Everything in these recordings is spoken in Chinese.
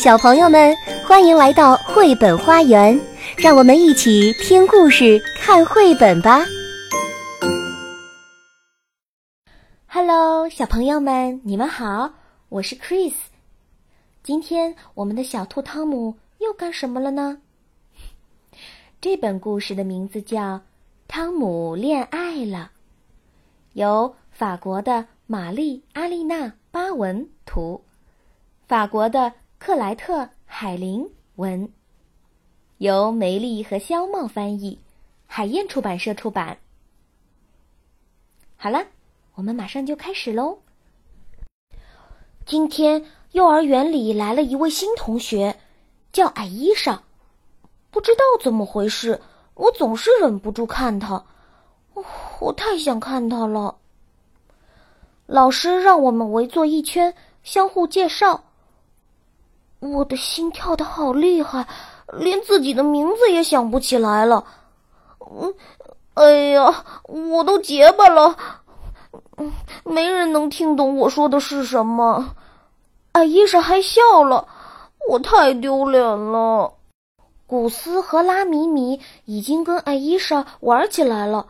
小朋友们，欢迎来到绘本花园，让我们一起听故事、看绘本吧。Hello，小朋友们，你们好，我是 Chris。今天我们的小兔汤姆又干什么了呢？这本故事的名字叫《汤姆恋爱了》，由法国的玛丽·阿丽娜·巴文图，法国的。克莱特·海林文，由梅丽和肖茂翻译，海燕出版社出版。好了，我们马上就开始喽。今天幼儿园里来了一位新同学，叫艾伊莎。不知道怎么回事，我总是忍不住看她。我太想看她了。老师让我们围坐一圈，相互介绍。我的心跳的好厉害，连自己的名字也想不起来了。嗯，哎呀，我都结巴了。嗯，没人能听懂我说的是什么。艾伊莎还笑了，我太丢脸了。古斯和拉米米已经跟艾伊莎玩起来了，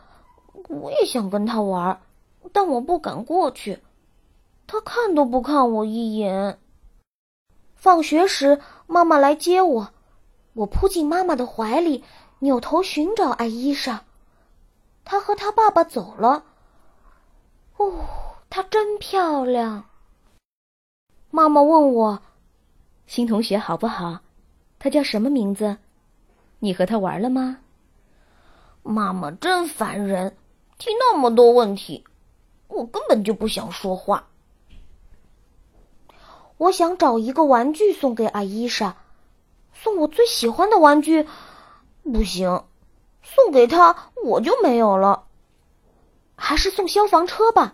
我也想跟他玩，但我不敢过去。他看都不看我一眼。放学时，妈妈来接我，我扑进妈妈的怀里，扭头寻找艾伊莎。她和她爸爸走了。哦，她真漂亮。妈妈问我：“新同学好不好？他叫什么名字？你和他玩了吗？”妈妈真烦人，提那么多问题，我根本就不想说话。我想找一个玩具送给阿伊莎，送我最喜欢的玩具，不行，送给她我就没有了。还是送消防车吧，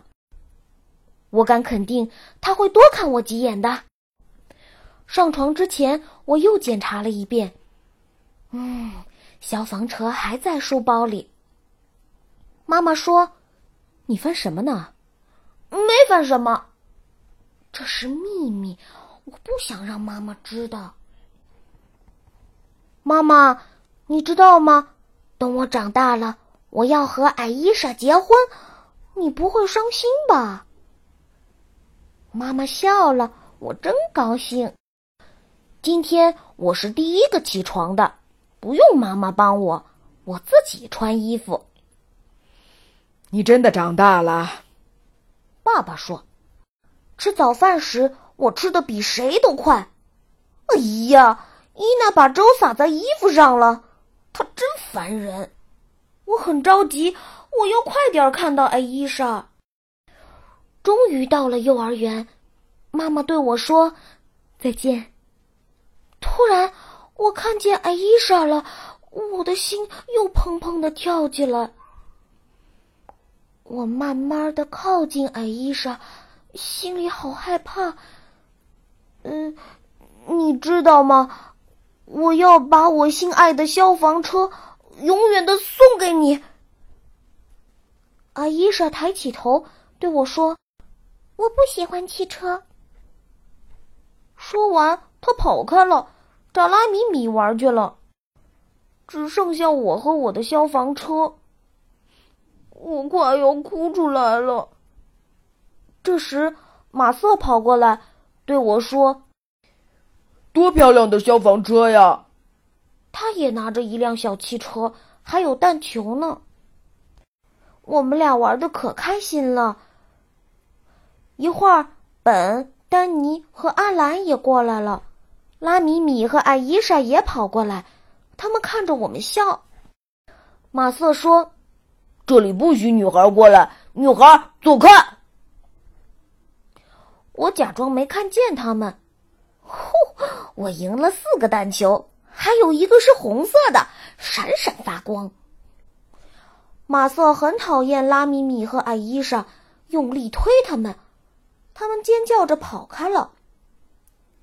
我敢肯定他会多看我几眼的。上床之前，我又检查了一遍，嗯，消防车还在书包里。妈妈说：“你翻什么呢？”没翻什么。这是秘密，我不想让妈妈知道。妈妈，你知道吗？等我长大了，我要和艾伊莎结婚，你不会伤心吧？妈妈笑了，我真高兴。今天我是第一个起床的，不用妈妈帮我，我自己穿衣服。你真的长大了，爸爸说。吃早饭时，我吃的比谁都快。哎呀，伊娜把粥洒在衣服上了，她真烦人。我很着急，我要快点看到艾伊莎。终于到了幼儿园，妈妈对我说：“再见。”突然，我看见艾伊莎了，我的心又砰砰的跳起来。我慢慢的靠近艾伊莎。心里好害怕。嗯，你知道吗？我要把我心爱的消防车永远的送给你。阿伊莎抬起头对我说：“我不喜欢汽车。”说完，他跑开了，找拉米米玩去了。只剩下我和我的消防车，我快要哭出来了。这时，马瑟跑过来对我说：“多漂亮的消防车呀！”他也拿着一辆小汽车，还有弹球呢。我们俩玩的可开心了。一会儿，本、丹尼和阿兰也过来了，拉米米和艾伊莎也跑过来，他们看着我们笑。马瑟说：“这里不许女孩过来，女孩走开。”假装没看见他们，呼！我赢了四个弹球，还有一个是红色的，闪闪发光。马瑟很讨厌拉米米和艾伊莎，用力推他们，他们尖叫着跑开了。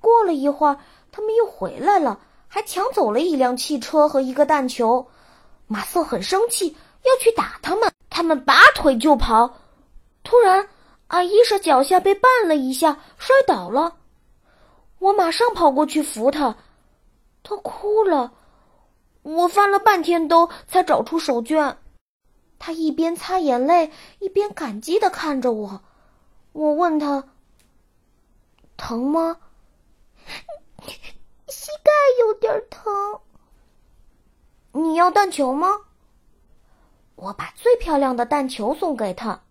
过了一会儿，他们又回来了，还抢走了一辆汽车和一个弹球。马瑟很生气，要去打他们，他们拔腿就跑。突然。阿伊莎脚下被绊了一下，摔倒了。我马上跑过去扶她，她哭了。我翻了半天兜才找出手绢。他一边擦眼泪，一边感激的看着我。我问他：“疼吗？”“膝盖有点疼。”“你要蛋球吗？”我把最漂亮的蛋球送给他，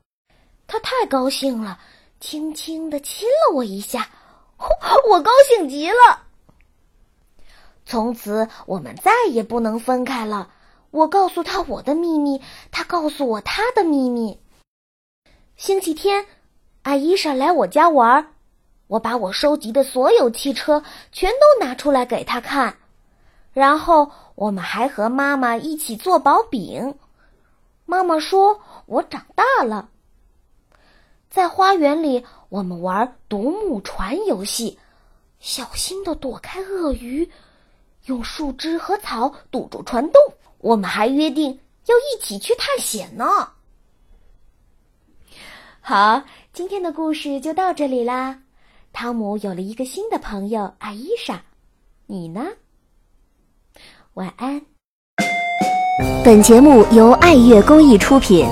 他太高兴了，轻轻的亲了我一下。我高兴极了。从此我们再也不能分开了。我告诉他我的秘密，他告诉我他的秘密。星期天，阿伊莎来我家玩，我把我收集的所有汽车全都拿出来给他看，然后我们还和妈妈一起做薄饼。妈妈说我长大了。在花园里，我们玩独木船游戏，小心的躲开鳄鱼，用树枝和草堵住船洞。我们还约定要一起去探险呢。好，今天的故事就到这里啦。汤姆有了一个新的朋友艾伊莎，你呢？晚安。本节目由爱乐公益出品。